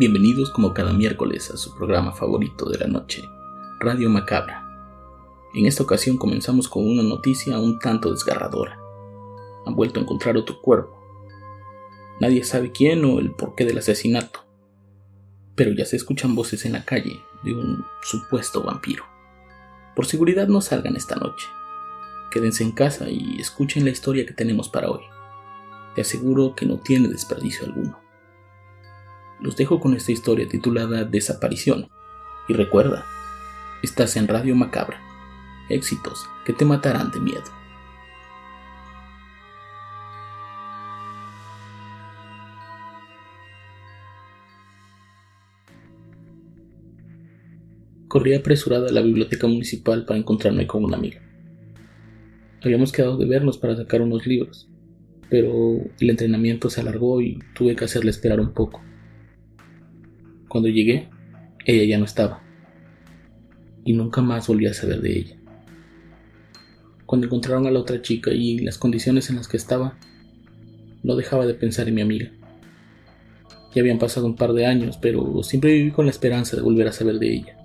Bienvenidos como cada miércoles a su programa favorito de la noche, Radio Macabra. En esta ocasión comenzamos con una noticia un tanto desgarradora. Han vuelto a encontrar otro cuerpo. Nadie sabe quién o el porqué del asesinato, pero ya se escuchan voces en la calle de un supuesto vampiro. Por seguridad no salgan esta noche. Quédense en casa y escuchen la historia que tenemos para hoy. Te aseguro que no tiene desperdicio alguno. Los dejo con esta historia titulada Desaparición. Y recuerda, estás en Radio Macabra. Éxitos que te matarán de miedo. Corrí apresurada a la biblioteca municipal para encontrarme con una amiga. Habíamos quedado de vernos para sacar unos libros, pero el entrenamiento se alargó y tuve que hacerle esperar un poco. Cuando llegué, ella ya no estaba. Y nunca más volví a saber de ella. Cuando encontraron a la otra chica y las condiciones en las que estaba, no dejaba de pensar en mi amiga. Ya habían pasado un par de años, pero siempre viví con la esperanza de volver a saber de ella.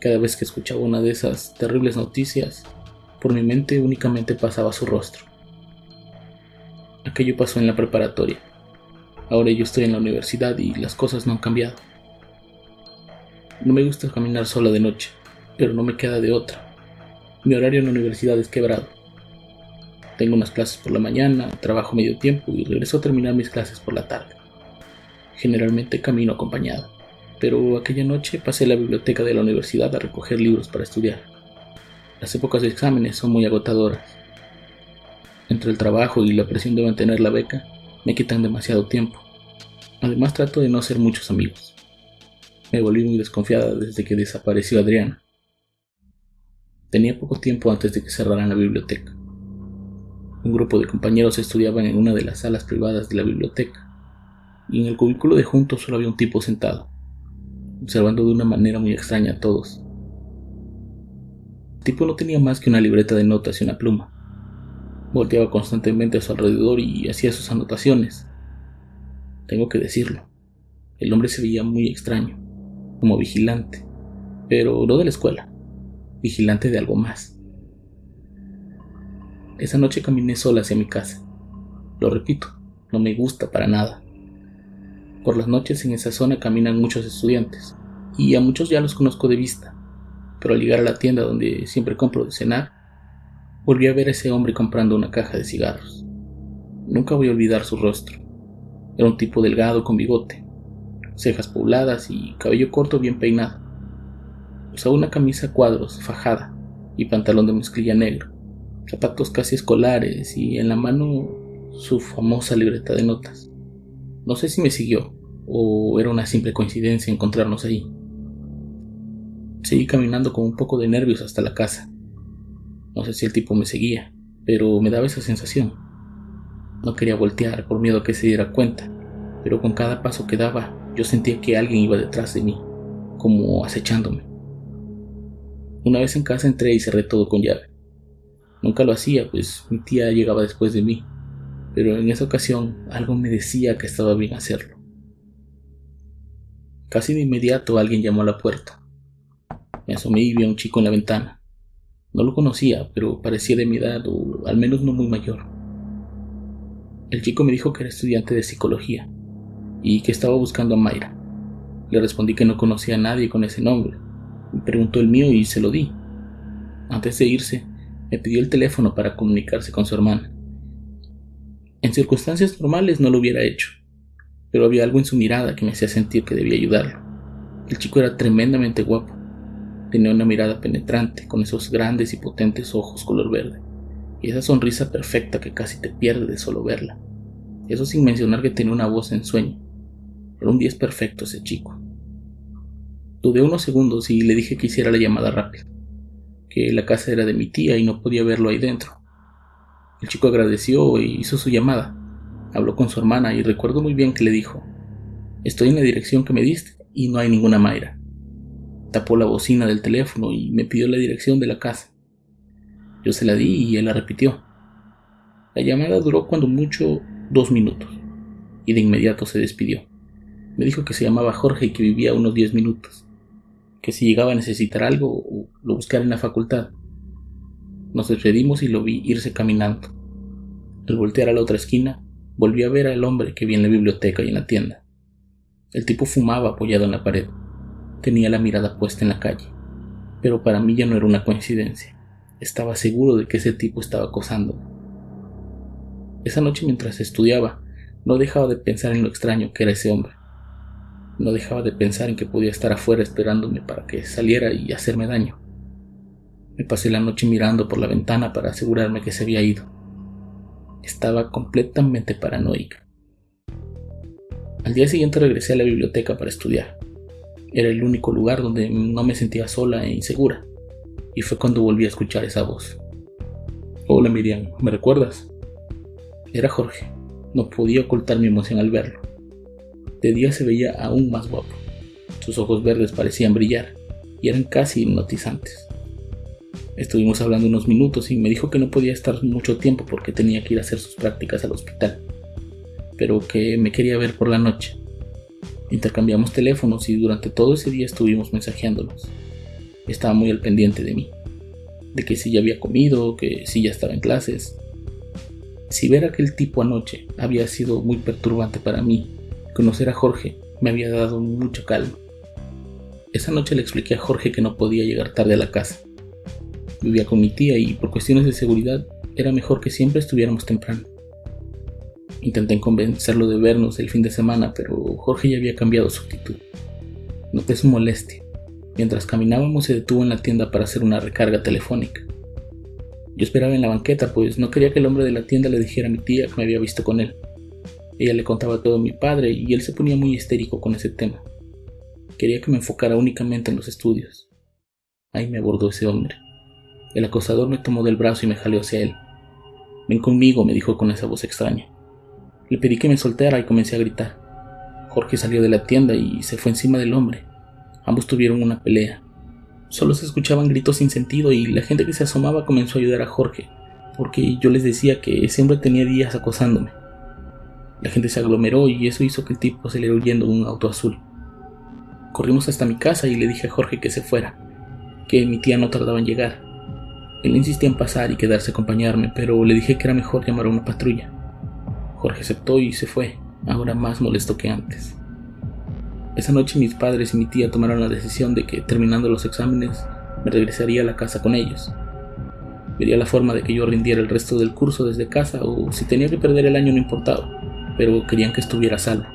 Cada vez que escuchaba una de esas terribles noticias, por mi mente únicamente pasaba su rostro. Aquello pasó en la preparatoria. Ahora yo estoy en la universidad y las cosas no han cambiado. No me gusta caminar sola de noche, pero no me queda de otra. Mi horario en la universidad es quebrado. Tengo unas clases por la mañana, trabajo medio tiempo y regreso a terminar mis clases por la tarde. Generalmente camino acompañado, pero aquella noche pasé a la biblioteca de la universidad a recoger libros para estudiar. Las épocas de exámenes son muy agotadoras. Entre el trabajo y la presión de mantener la beca, me quitan demasiado tiempo. Además trato de no hacer muchos amigos. Me volví muy desconfiada desde que desapareció Adriana. Tenía poco tiempo antes de que cerraran la biblioteca. Un grupo de compañeros estudiaban en una de las salas privadas de la biblioteca, y en el cubículo de juntos solo había un tipo sentado, observando de una manera muy extraña a todos. El tipo no tenía más que una libreta de notas y una pluma. Volteaba constantemente a su alrededor y hacía sus anotaciones. Tengo que decirlo, el hombre se veía muy extraño, como vigilante, pero no de la escuela, vigilante de algo más. Esa noche caminé sola hacia mi casa. Lo repito, no me gusta para nada. Por las noches en esa zona caminan muchos estudiantes, y a muchos ya los conozco de vista, pero al llegar a la tienda donde siempre compro de cenar, volví a ver a ese hombre comprando una caja de cigarros. Nunca voy a olvidar su rostro. Era un tipo delgado con bigote, cejas pobladas y cabello corto bien peinado. Usaba una camisa cuadros, fajada, y pantalón de mezclilla negro, zapatos casi escolares y en la mano su famosa libreta de notas. No sé si me siguió o era una simple coincidencia encontrarnos allí. Seguí caminando con un poco de nervios hasta la casa. No sé si el tipo me seguía, pero me daba esa sensación. No quería voltear por miedo a que se diera cuenta, pero con cada paso que daba yo sentía que alguien iba detrás de mí, como acechándome. Una vez en casa entré y cerré todo con llave. Nunca lo hacía, pues mi tía llegaba después de mí, pero en esa ocasión algo me decía que estaba bien hacerlo. Casi de inmediato alguien llamó a la puerta. Me asomé y vi a un chico en la ventana. No lo conocía, pero parecía de mi edad o al menos no muy mayor. El chico me dijo que era estudiante de psicología y que estaba buscando a Mayra. Le respondí que no conocía a nadie con ese nombre. Me preguntó el mío y se lo di. Antes de irse, me pidió el teléfono para comunicarse con su hermana. En circunstancias normales no lo hubiera hecho, pero había algo en su mirada que me hacía sentir que debía ayudarlo. El chico era tremendamente guapo. Tenía una mirada penetrante, con esos grandes y potentes ojos color verde, y esa sonrisa perfecta que casi te pierde de solo verla. Eso sin mencionar que tenía una voz en sueño. Era un 10 perfecto ese chico. Dudé unos segundos y le dije que hiciera la llamada rápida, que la casa era de mi tía y no podía verlo ahí dentro. El chico agradeció e hizo su llamada. Habló con su hermana y recuerdo muy bien que le dijo, Estoy en la dirección que me diste y no hay ninguna Mayra. Tapó la bocina del teléfono y me pidió la dirección de la casa. Yo se la di y él la repitió. La llamada duró cuando mucho dos minutos y de inmediato se despidió. Me dijo que se llamaba Jorge y que vivía unos diez minutos que si llegaba a necesitar algo, lo buscara en la facultad. Nos despedimos y lo vi irse caminando. Al voltear a la otra esquina, volví a ver al hombre que vi en la biblioteca y en la tienda. El tipo fumaba apoyado en la pared. Tenía la mirada puesta en la calle. Pero para mí ya no era una coincidencia. Estaba seguro de que ese tipo estaba acosándome. Esa noche mientras estudiaba, no dejaba de pensar en lo extraño que era ese hombre. No dejaba de pensar en que podía estar afuera esperándome para que saliera y hacerme daño. Me pasé la noche mirando por la ventana para asegurarme que se había ido. Estaba completamente paranoica. Al día siguiente regresé a la biblioteca para estudiar. Era el único lugar donde no me sentía sola e insegura. Y fue cuando volví a escuchar esa voz. Hola Miriam, ¿me recuerdas? Era Jorge. No podía ocultar mi emoción al verlo. De día se veía aún más guapo. Sus ojos verdes parecían brillar y eran casi hipnotizantes. Estuvimos hablando unos minutos y me dijo que no podía estar mucho tiempo porque tenía que ir a hacer sus prácticas al hospital, pero que me quería ver por la noche. Intercambiamos teléfonos y durante todo ese día estuvimos mensajeándonos. Estaba muy al pendiente de mí, de que si ya había comido, que si ya estaba en clases. Si ver a aquel tipo anoche había sido muy perturbante para mí Conocer a Jorge me había dado mucha calma. Esa noche le expliqué a Jorge que no podía llegar tarde a la casa. Vivía con mi tía y por cuestiones de seguridad era mejor que siempre estuviéramos temprano. Intenté convencerlo de vernos el fin de semana, pero Jorge ya había cambiado su actitud. Noté su molestia. Mientras caminábamos se detuvo en la tienda para hacer una recarga telefónica. Yo esperaba en la banqueta, pues no quería que el hombre de la tienda le dijera a mi tía que me había visto con él. Ella le contaba todo a mi padre y él se ponía muy histérico con ese tema. Quería que me enfocara únicamente en los estudios. Ahí me abordó ese hombre. El acosador me tomó del brazo y me jaleó hacia él. Ven conmigo, me dijo con esa voz extraña. Le pedí que me soltara y comencé a gritar. Jorge salió de la tienda y se fue encima del hombre. Ambos tuvieron una pelea. Solo se escuchaban gritos sin sentido y la gente que se asomaba comenzó a ayudar a Jorge, porque yo les decía que ese hombre tenía días acosándome. La gente se aglomeró y eso hizo que el tipo se le huyendo en un auto azul. Corrimos hasta mi casa y le dije a Jorge que se fuera, que mi tía no tardaba en llegar. Él insistía en pasar y quedarse a acompañarme, pero le dije que era mejor llamar a una patrulla. Jorge aceptó y se fue, ahora más molesto que antes. Esa noche mis padres y mi tía tomaron la decisión de que, terminando los exámenes, me regresaría a la casa con ellos. Vería la forma de que yo rindiera el resto del curso desde casa o si tenía que perder el año no importaba pero querían que estuviera salvo.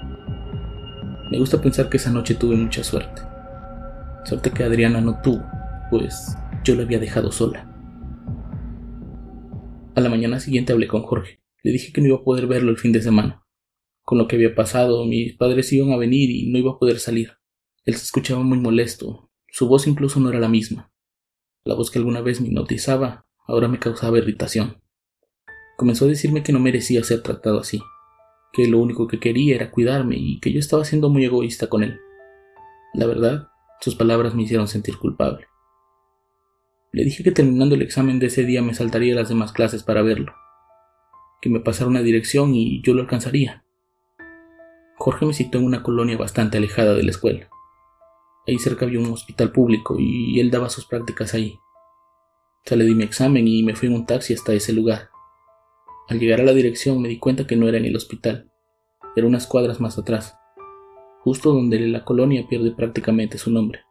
Me gusta pensar que esa noche tuve mucha suerte. Suerte que Adriana no tuvo, pues yo la había dejado sola. A la mañana siguiente hablé con Jorge. Le dije que no iba a poder verlo el fin de semana. Con lo que había pasado, mis padres iban a venir y no iba a poder salir. Él se escuchaba muy molesto. Su voz incluso no era la misma. La voz que alguna vez me hipnotizaba ahora me causaba irritación. Comenzó a decirme que no merecía ser tratado así, que lo único que quería era cuidarme y que yo estaba siendo muy egoísta con él. La verdad, sus palabras me hicieron sentir culpable. Le dije que terminando el examen de ese día me saltaría las demás clases para verlo, que me pasara una dirección y yo lo alcanzaría. Jorge me citó en una colonia bastante alejada de la escuela. Ahí cerca había un hospital público y él daba sus prácticas ahí. le di mi examen y me fui en un taxi hasta ese lugar. Al llegar a la dirección me di cuenta que no era en el hospital, era unas cuadras más atrás, justo donde la colonia pierde prácticamente su nombre.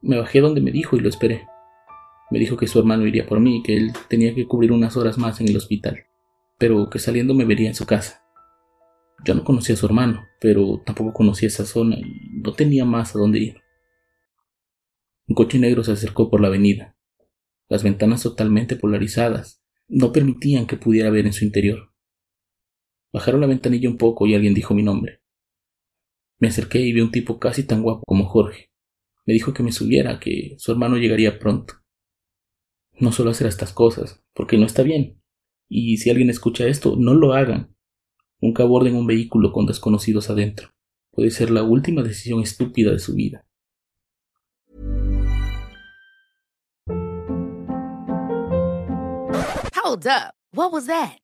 Me bajé donde me dijo y lo esperé. Me dijo que su hermano iría por mí que él tenía que cubrir unas horas más en el hospital, pero que saliendo me vería en su casa. Yo no conocía a su hermano, pero tampoco conocía esa zona y no tenía más a dónde ir. Un coche negro se acercó por la avenida. Las ventanas totalmente polarizadas no permitían que pudiera ver en su interior. Bajaron la ventanilla un poco y alguien dijo mi nombre. Me acerqué y vi un tipo casi tan guapo como Jorge. Me dijo que me subiera, que su hermano llegaría pronto. No suelo hacer estas cosas, porque no está bien. Y si alguien escucha esto, no lo hagan. Nunca aborden un vehículo con desconocidos adentro. Puede ser la última decisión estúpida de su vida. Hold up. What was that?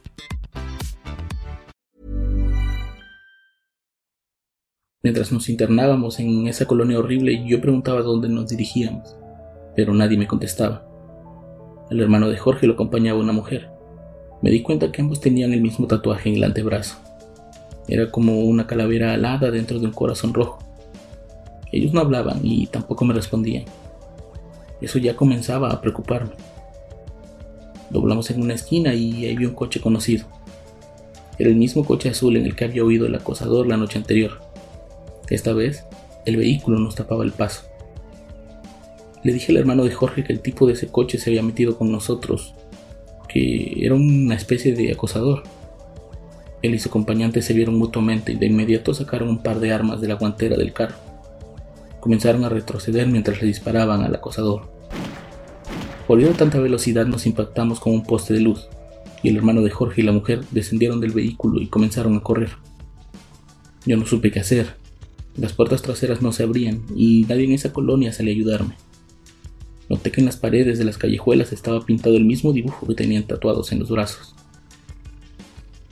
Mientras nos internábamos en esa colonia horrible, yo preguntaba dónde nos dirigíamos, pero nadie me contestaba. El hermano de Jorge lo acompañaba una mujer. Me di cuenta que ambos tenían el mismo tatuaje en el antebrazo. Era como una calavera alada dentro de un corazón rojo. Ellos no hablaban y tampoco me respondían. Eso ya comenzaba a preocuparme. Doblamos en una esquina y ahí vi un coche conocido. Era el mismo coche azul en el que había oído el acosador la noche anterior. Esta vez, el vehículo nos tapaba el paso. Le dije al hermano de Jorge que el tipo de ese coche se había metido con nosotros, que era una especie de acosador. Él y su acompañante se vieron mutuamente y de inmediato sacaron un par de armas de la guantera del carro. Comenzaron a retroceder mientras le disparaban al acosador. Volviendo a tanta velocidad nos impactamos con un poste de luz, y el hermano de Jorge y la mujer descendieron del vehículo y comenzaron a correr. Yo no supe qué hacer, las puertas traseras no se abrían y nadie en esa colonia salía a ayudarme. Noté que en las paredes de las callejuelas estaba pintado el mismo dibujo que tenían tatuados en los brazos.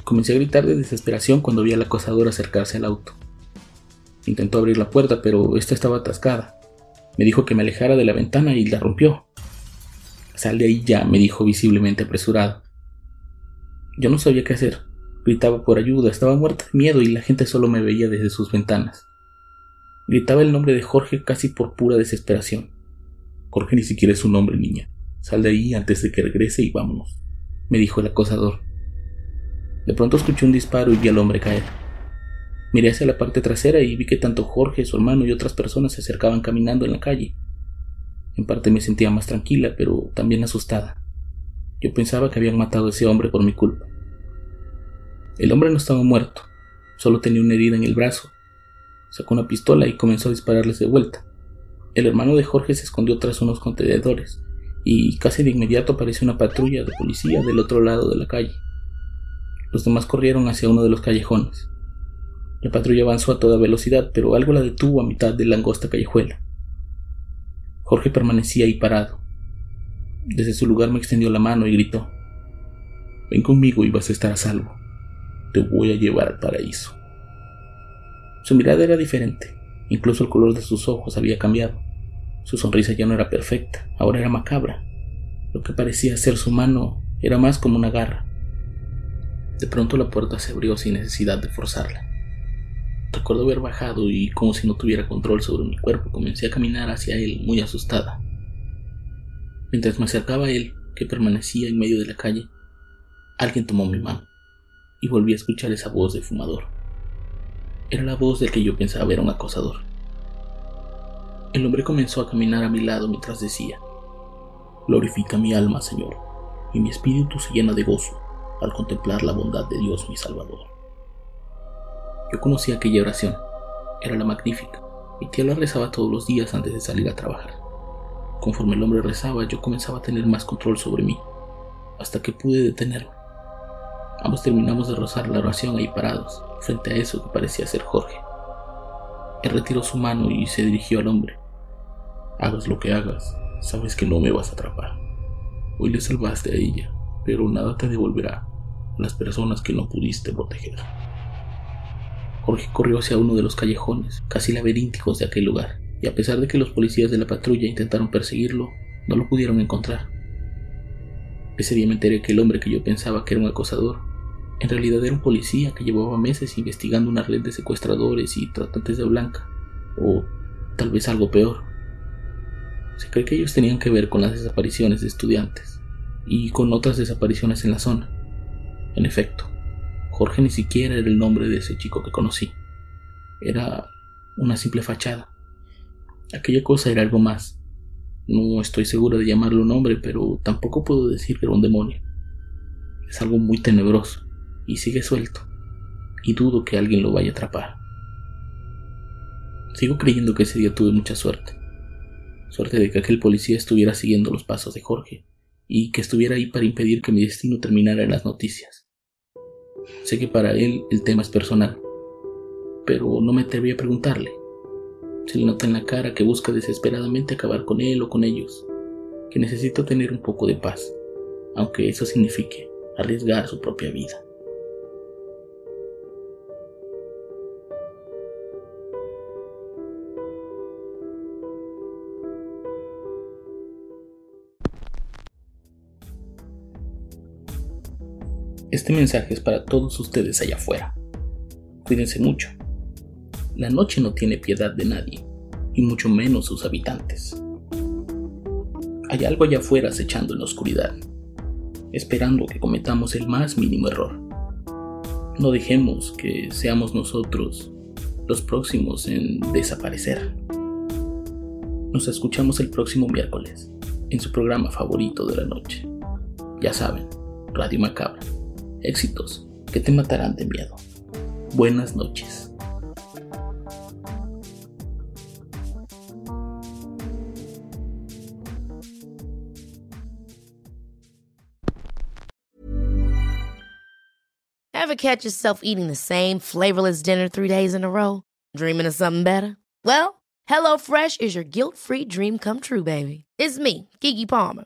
Comencé a gritar de desesperación cuando vi al acosador acercarse al auto. Intentó abrir la puerta, pero esta estaba atascada. Me dijo que me alejara de la ventana y la rompió. Sal de ahí ya, me dijo visiblemente apresurado. Yo no sabía qué hacer. Gritaba por ayuda, estaba muerta de miedo y la gente solo me veía desde sus ventanas. Gritaba el nombre de Jorge casi por pura desesperación. Jorge ni siquiera es un nombre, niña. Sal de ahí antes de que regrese y vámonos, me dijo el acosador. De pronto escuché un disparo y vi al hombre caer. Miré hacia la parte trasera y vi que tanto Jorge, su hermano y otras personas se acercaban caminando en la calle. En parte me sentía más tranquila, pero también asustada. Yo pensaba que habían matado a ese hombre por mi culpa. El hombre no estaba muerto, solo tenía una herida en el brazo Sacó una pistola y comenzó a dispararles de vuelta. El hermano de Jorge se escondió tras unos contenedores y casi de inmediato apareció una patrulla de policía del otro lado de la calle. Los demás corrieron hacia uno de los callejones. La patrulla avanzó a toda velocidad, pero algo la detuvo a mitad de la angosta callejuela. Jorge permanecía ahí parado. Desde su lugar me extendió la mano y gritó: Ven conmigo y vas a estar a salvo. Te voy a llevar al paraíso. Su mirada era diferente, incluso el color de sus ojos había cambiado. Su sonrisa ya no era perfecta, ahora era macabra. Lo que parecía ser su mano era más como una garra. De pronto la puerta se abrió sin necesidad de forzarla. Recuerdo haber bajado y, como si no tuviera control sobre mi cuerpo, comencé a caminar hacia él muy asustada. Mientras me acercaba a él, que permanecía en medio de la calle, alguien tomó mi mano y volví a escuchar esa voz de fumador. Era la voz del que yo pensaba era un acosador. El hombre comenzó a caminar a mi lado mientras decía, Glorifica mi alma, Señor, y mi espíritu se llena de gozo al contemplar la bondad de Dios mi Salvador. Yo conocía aquella oración, era la magnífica. Mi tía la rezaba todos los días antes de salir a trabajar. Conforme el hombre rezaba, yo comenzaba a tener más control sobre mí, hasta que pude detenerlo. Ambos terminamos de rozar la oración ahí parados, frente a eso que parecía ser Jorge. Él retiró su mano y se dirigió al hombre. Hagas lo que hagas, sabes que no me vas a atrapar. Hoy le salvaste a ella, pero nada te devolverá a las personas que no pudiste proteger. Jorge corrió hacia uno de los callejones, casi laberínticos de aquel lugar. y a pesar de que los policías de la patrulla intentaron perseguirlo, no lo pudieron encontrar. Ese día me enteré que el hombre que yo pensaba que era un acosador, en realidad era un policía que llevaba meses investigando una red de secuestradores y tratantes de blanca, o tal vez algo peor. Se cree que ellos tenían que ver con las desapariciones de estudiantes y con otras desapariciones en la zona. En efecto, Jorge ni siquiera era el nombre de ese chico que conocí. Era una simple fachada. Aquella cosa era algo más. No estoy seguro de llamarlo nombre, pero tampoco puedo decir que era un demonio. Es algo muy tenebroso y sigue suelto, y dudo que alguien lo vaya a atrapar. Sigo creyendo que ese día tuve mucha suerte. Suerte de que aquel policía estuviera siguiendo los pasos de Jorge y que estuviera ahí para impedir que mi destino terminara en las noticias. Sé que para él el tema es personal, pero no me atreví a preguntarle. Se le nota en la cara que busca desesperadamente acabar con él o con ellos, que necesita tener un poco de paz, aunque eso signifique arriesgar su propia vida. Este mensaje es para todos ustedes allá afuera. Cuídense mucho. La noche no tiene piedad de nadie, y mucho menos sus habitantes. Hay algo allá afuera acechando en la oscuridad, esperando que cometamos el más mínimo error. No dejemos que seamos nosotros los próximos en desaparecer. Nos escuchamos el próximo miércoles en su programa favorito de la noche. Ya saben, Radio Macabra éxitos que te matarán de miedo. Buenas noches. Ever catch yourself eating the same flavorless dinner three days in a row? Dreaming of something better? Well, HelloFresh is your guilt-free dream come true, baby. It's me, Kiki Palmer.